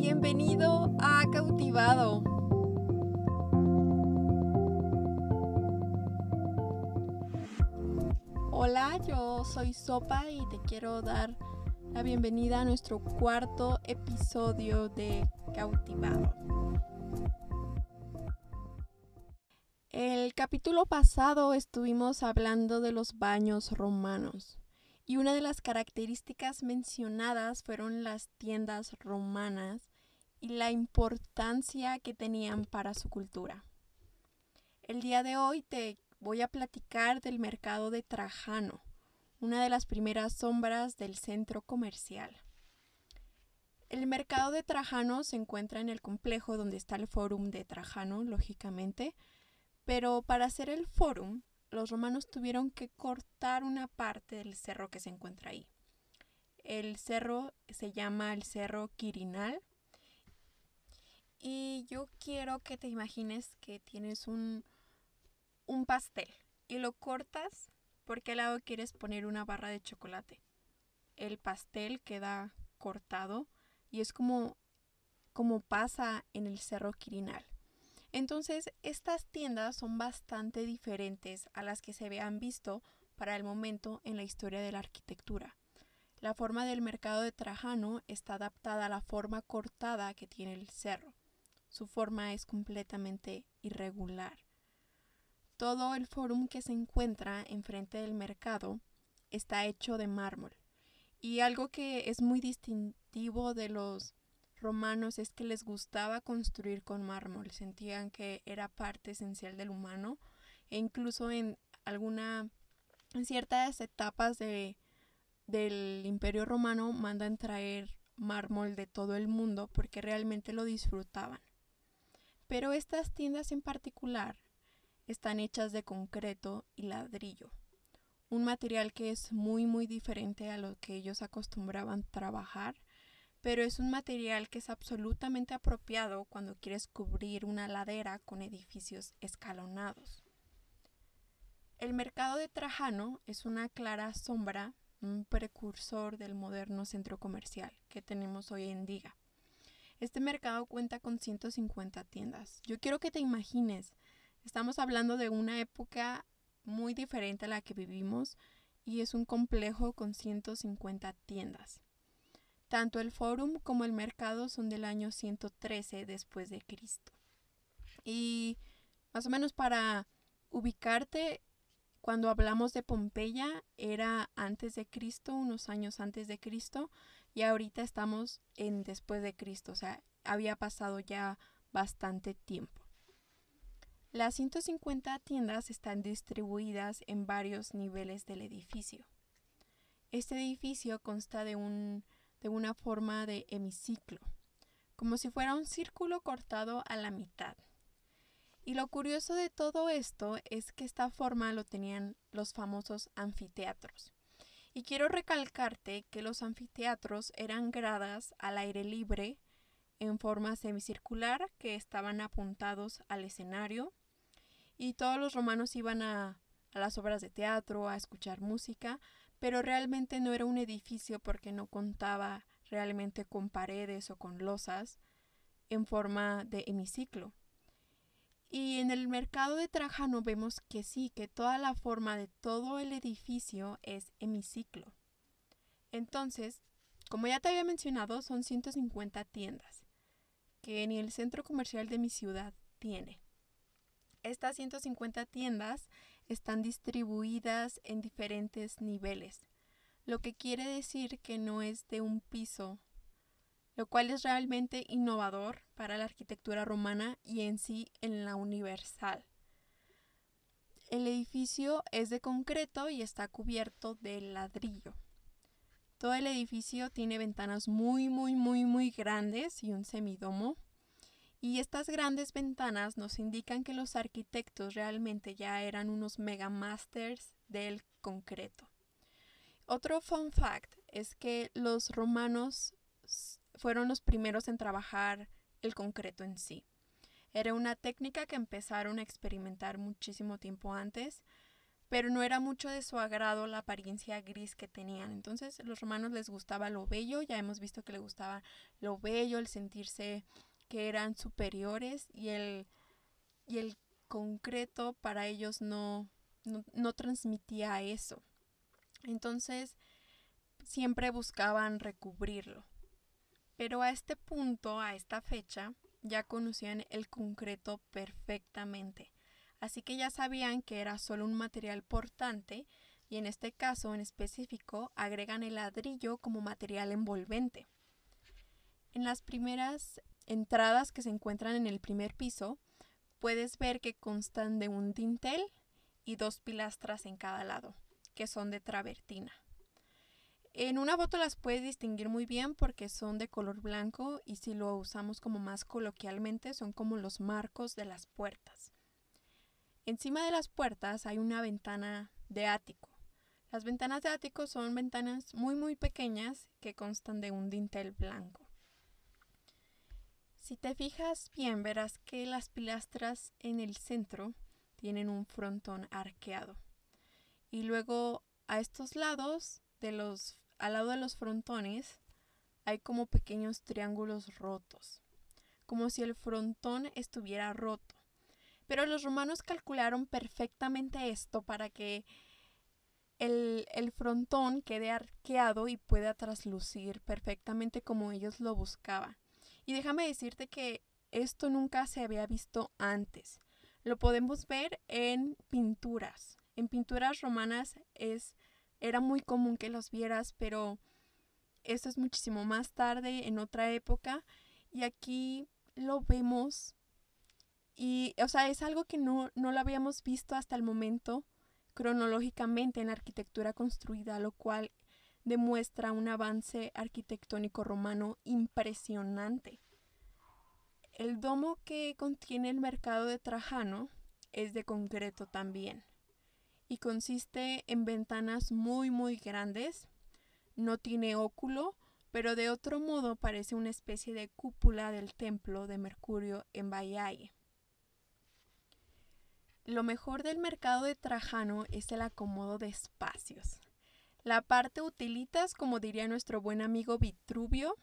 Bienvenido a Cautivado. Hola, yo soy Sopa y te quiero dar la bienvenida a nuestro cuarto episodio de Cautivado. El capítulo pasado estuvimos hablando de los baños romanos y una de las características mencionadas fueron las tiendas romanas y la importancia que tenían para su cultura. El día de hoy te voy a platicar del mercado de Trajano, una de las primeras sombras del centro comercial. El mercado de Trajano se encuentra en el complejo donde está el Fórum de Trajano, lógicamente, pero para hacer el Fórum, los romanos tuvieron que cortar una parte del cerro que se encuentra ahí. El cerro se llama el Cerro Quirinal. Y yo quiero que te imagines que tienes un, un pastel y lo cortas porque al lado quieres poner una barra de chocolate. El pastel queda cortado y es como, como pasa en el Cerro Quirinal. Entonces, estas tiendas son bastante diferentes a las que se habían visto para el momento en la historia de la arquitectura. La forma del mercado de Trajano está adaptada a la forma cortada que tiene el cerro. Su forma es completamente irregular. Todo el fórum que se encuentra enfrente del mercado está hecho de mármol. Y algo que es muy distintivo de los romanos es que les gustaba construir con mármol, sentían que era parte esencial del humano e incluso en alguna en ciertas etapas de, del imperio romano mandan traer mármol de todo el mundo porque realmente lo disfrutaban. Pero estas tiendas en particular están hechas de concreto y ladrillo, un material que es muy muy diferente a lo que ellos acostumbraban trabajar pero es un material que es absolutamente apropiado cuando quieres cubrir una ladera con edificios escalonados. El mercado de Trajano es una clara sombra, un precursor del moderno centro comercial que tenemos hoy en día. Este mercado cuenta con 150 tiendas. Yo quiero que te imagines, estamos hablando de una época muy diferente a la que vivimos y es un complejo con 150 tiendas. Tanto el fórum como el mercado son del año 113 después de Cristo. Y más o menos para ubicarte, cuando hablamos de Pompeya era antes de Cristo, unos años antes de Cristo, y ahorita estamos en después de Cristo, o sea, había pasado ya bastante tiempo. Las 150 tiendas están distribuidas en varios niveles del edificio. Este edificio consta de un de una forma de hemiciclo, como si fuera un círculo cortado a la mitad. Y lo curioso de todo esto es que esta forma lo tenían los famosos anfiteatros. Y quiero recalcarte que los anfiteatros eran gradas al aire libre en forma semicircular que estaban apuntados al escenario y todos los romanos iban a, a las obras de teatro, a escuchar música, pero realmente no era un edificio porque no contaba realmente con paredes o con losas en forma de hemiciclo. Y en el mercado de Trajano vemos que sí, que toda la forma de todo el edificio es hemiciclo. Entonces, como ya te había mencionado, son 150 tiendas que ni el centro comercial de mi ciudad tiene. Estas 150 tiendas están distribuidas en diferentes niveles, lo que quiere decir que no es de un piso, lo cual es realmente innovador para la arquitectura romana y en sí en la universal. El edificio es de concreto y está cubierto de ladrillo. Todo el edificio tiene ventanas muy, muy, muy, muy grandes y un semidomo y estas grandes ventanas nos indican que los arquitectos realmente ya eran unos megamasters del concreto. Otro fun fact es que los romanos fueron los primeros en trabajar el concreto en sí. Era una técnica que empezaron a experimentar muchísimo tiempo antes, pero no era mucho de su agrado la apariencia gris que tenían. Entonces, los romanos les gustaba lo bello, ya hemos visto que les gustaba lo bello, el sentirse que eran superiores y el, y el concreto para ellos no, no, no transmitía eso. Entonces, siempre buscaban recubrirlo. Pero a este punto, a esta fecha, ya conocían el concreto perfectamente. Así que ya sabían que era solo un material portante y en este caso en específico agregan el ladrillo como material envolvente. En las primeras entradas que se encuentran en el primer piso, puedes ver que constan de un dintel y dos pilastras en cada lado, que son de travertina. En una foto las puedes distinguir muy bien porque son de color blanco y si lo usamos como más coloquialmente son como los marcos de las puertas. Encima de las puertas hay una ventana de ático. Las ventanas de ático son ventanas muy muy pequeñas que constan de un dintel blanco. Si te fijas bien verás que las pilastras en el centro tienen un frontón arqueado. Y luego a estos lados de los al lado de los frontones hay como pequeños triángulos rotos, como si el frontón estuviera roto. Pero los romanos calcularon perfectamente esto para que el, el, frontón quede arqueado y pueda traslucir perfectamente como ellos lo buscaban. Y déjame decirte que esto nunca se había visto antes. Lo podemos ver en pinturas. En pinturas romanas es era muy común que los vieras, pero esto es muchísimo más tarde, en otra época, y aquí lo vemos y, o sea, es algo que no, no lo habíamos visto hasta el momento cronológicamente en la arquitectura construida, lo cual demuestra un avance arquitectónico romano impresionante. El domo que contiene el mercado de Trajano es de concreto también y consiste en ventanas muy muy grandes. No tiene óculo, pero de otro modo parece una especie de cúpula del templo de Mercurio en Baiae. Lo mejor del mercado de Trajano es el acomodo de espacios. La parte utilitas, como diría nuestro buen amigo Vitruvio,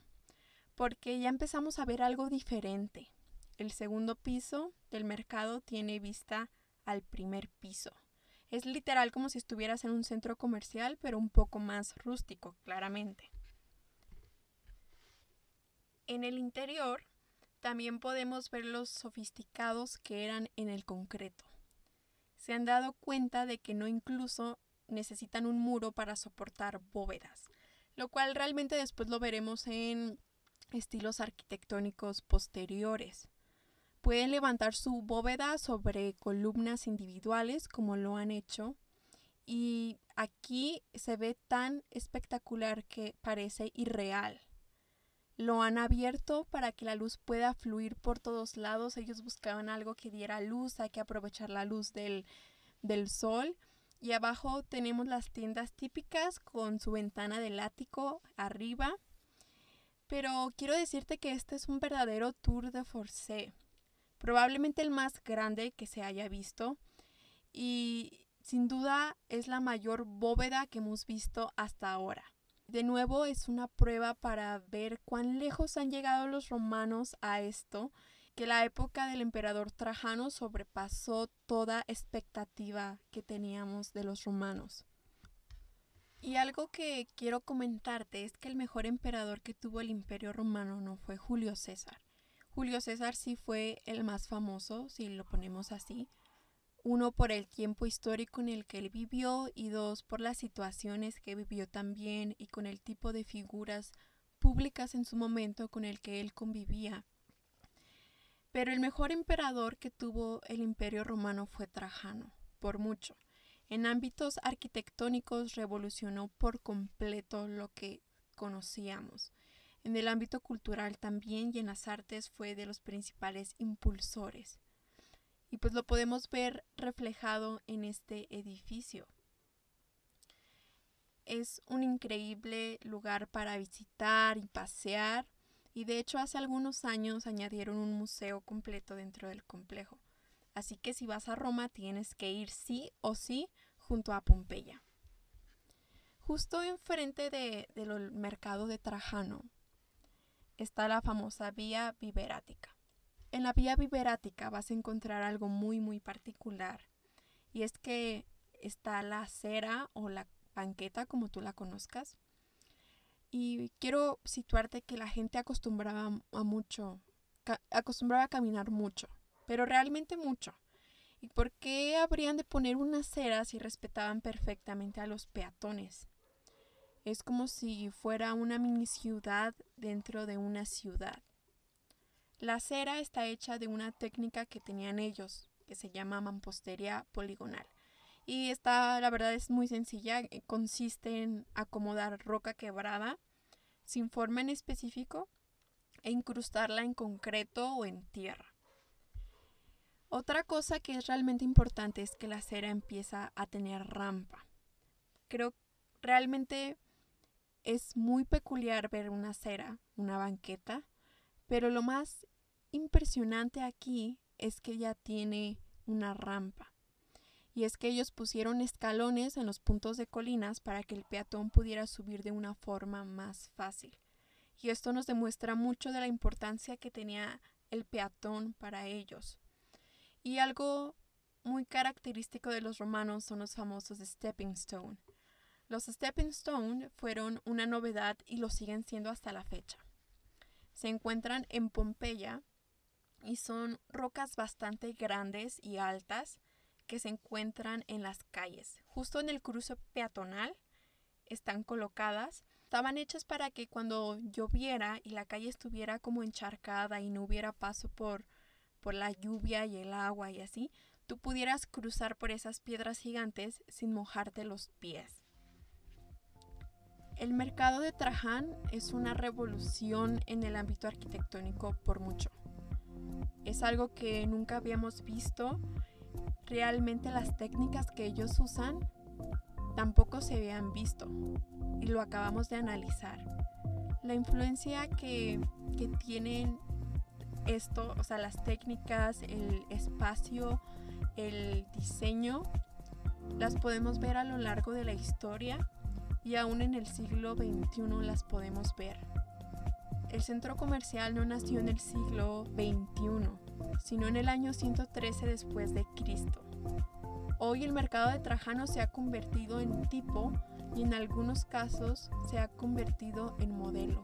porque ya empezamos a ver algo diferente. El segundo piso del mercado tiene vista al primer piso. Es literal como si estuvieras en un centro comercial, pero un poco más rústico, claramente. En el interior también podemos ver los sofisticados que eran en el concreto. Se han dado cuenta de que no incluso necesitan un muro para soportar bóvedas, lo cual realmente después lo veremos en estilos arquitectónicos posteriores. Pueden levantar su bóveda sobre columnas individuales como lo han hecho y aquí se ve tan espectacular que parece irreal. Lo han abierto para que la luz pueda fluir por todos lados. Ellos buscaban algo que diera luz, hay que aprovechar la luz del, del sol. Y abajo tenemos las tiendas típicas con su ventana del ático arriba. Pero quiero decirte que este es un verdadero tour de force probablemente el más grande que se haya visto y sin duda es la mayor bóveda que hemos visto hasta ahora. De nuevo es una prueba para ver cuán lejos han llegado los romanos a esto, que la época del emperador Trajano sobrepasó toda expectativa que teníamos de los romanos. Y algo que quiero comentarte es que el mejor emperador que tuvo el imperio romano no fue Julio César. Julio César sí fue el más famoso, si lo ponemos así. Uno por el tiempo histórico en el que él vivió y dos por las situaciones que vivió también y con el tipo de figuras públicas en su momento con el que él convivía. Pero el mejor emperador que tuvo el imperio romano fue Trajano, por mucho. En ámbitos arquitectónicos revolucionó por completo lo que conocíamos. En el ámbito cultural también y en las artes fue de los principales impulsores. Y pues lo podemos ver reflejado en este edificio. Es un increíble lugar para visitar y pasear y de hecho hace algunos años añadieron un museo completo dentro del complejo. Así que si vas a Roma tienes que ir sí o sí junto a Pompeya. Justo enfrente del mercado de Trajano está la famosa Vía Viverática. En la Vía Viverática vas a encontrar algo muy muy particular y es que está la acera o la banqueta como tú la conozcas y quiero situarte que la gente acostumbraba a mucho, acostumbraba a caminar mucho, pero realmente mucho. ¿Y por qué habrían de poner una acera si respetaban perfectamente a los peatones? Es como si fuera una mini ciudad dentro de una ciudad. La acera está hecha de una técnica que tenían ellos, que se llama mampostería poligonal. Y esta, la verdad, es muy sencilla. Eh, consiste en acomodar roca quebrada sin forma en específico e incrustarla en concreto o en tierra. Otra cosa que es realmente importante es que la acera empieza a tener rampa. Creo realmente es muy peculiar ver una acera, una banqueta, pero lo más impresionante aquí es que ya tiene una rampa. Y es que ellos pusieron escalones en los puntos de colinas para que el peatón pudiera subir de una forma más fácil. Y esto nos demuestra mucho de la importancia que tenía el peatón para ellos. Y algo muy característico de los romanos son los famosos stepping stone. Los stepping stone fueron una novedad y lo siguen siendo hasta la fecha. Se encuentran en Pompeya y son rocas bastante grandes y altas que se encuentran en las calles. Justo en el cruce peatonal están colocadas. Estaban hechas para que cuando lloviera y la calle estuviera como encharcada y no hubiera paso por, por la lluvia y el agua y así, tú pudieras cruzar por esas piedras gigantes sin mojarte los pies. El mercado de Traján es una revolución en el ámbito arquitectónico por mucho. Es algo que nunca habíamos visto. Realmente las técnicas que ellos usan tampoco se habían visto y lo acabamos de analizar. La influencia que, que tienen esto, o sea, las técnicas, el espacio, el diseño, las podemos ver a lo largo de la historia y aún en el siglo XXI las podemos ver. El centro comercial no nació en el siglo XXI, sino en el año 113 después de Cristo. Hoy el mercado de Trajano se ha convertido en tipo y en algunos casos se ha convertido en modelo.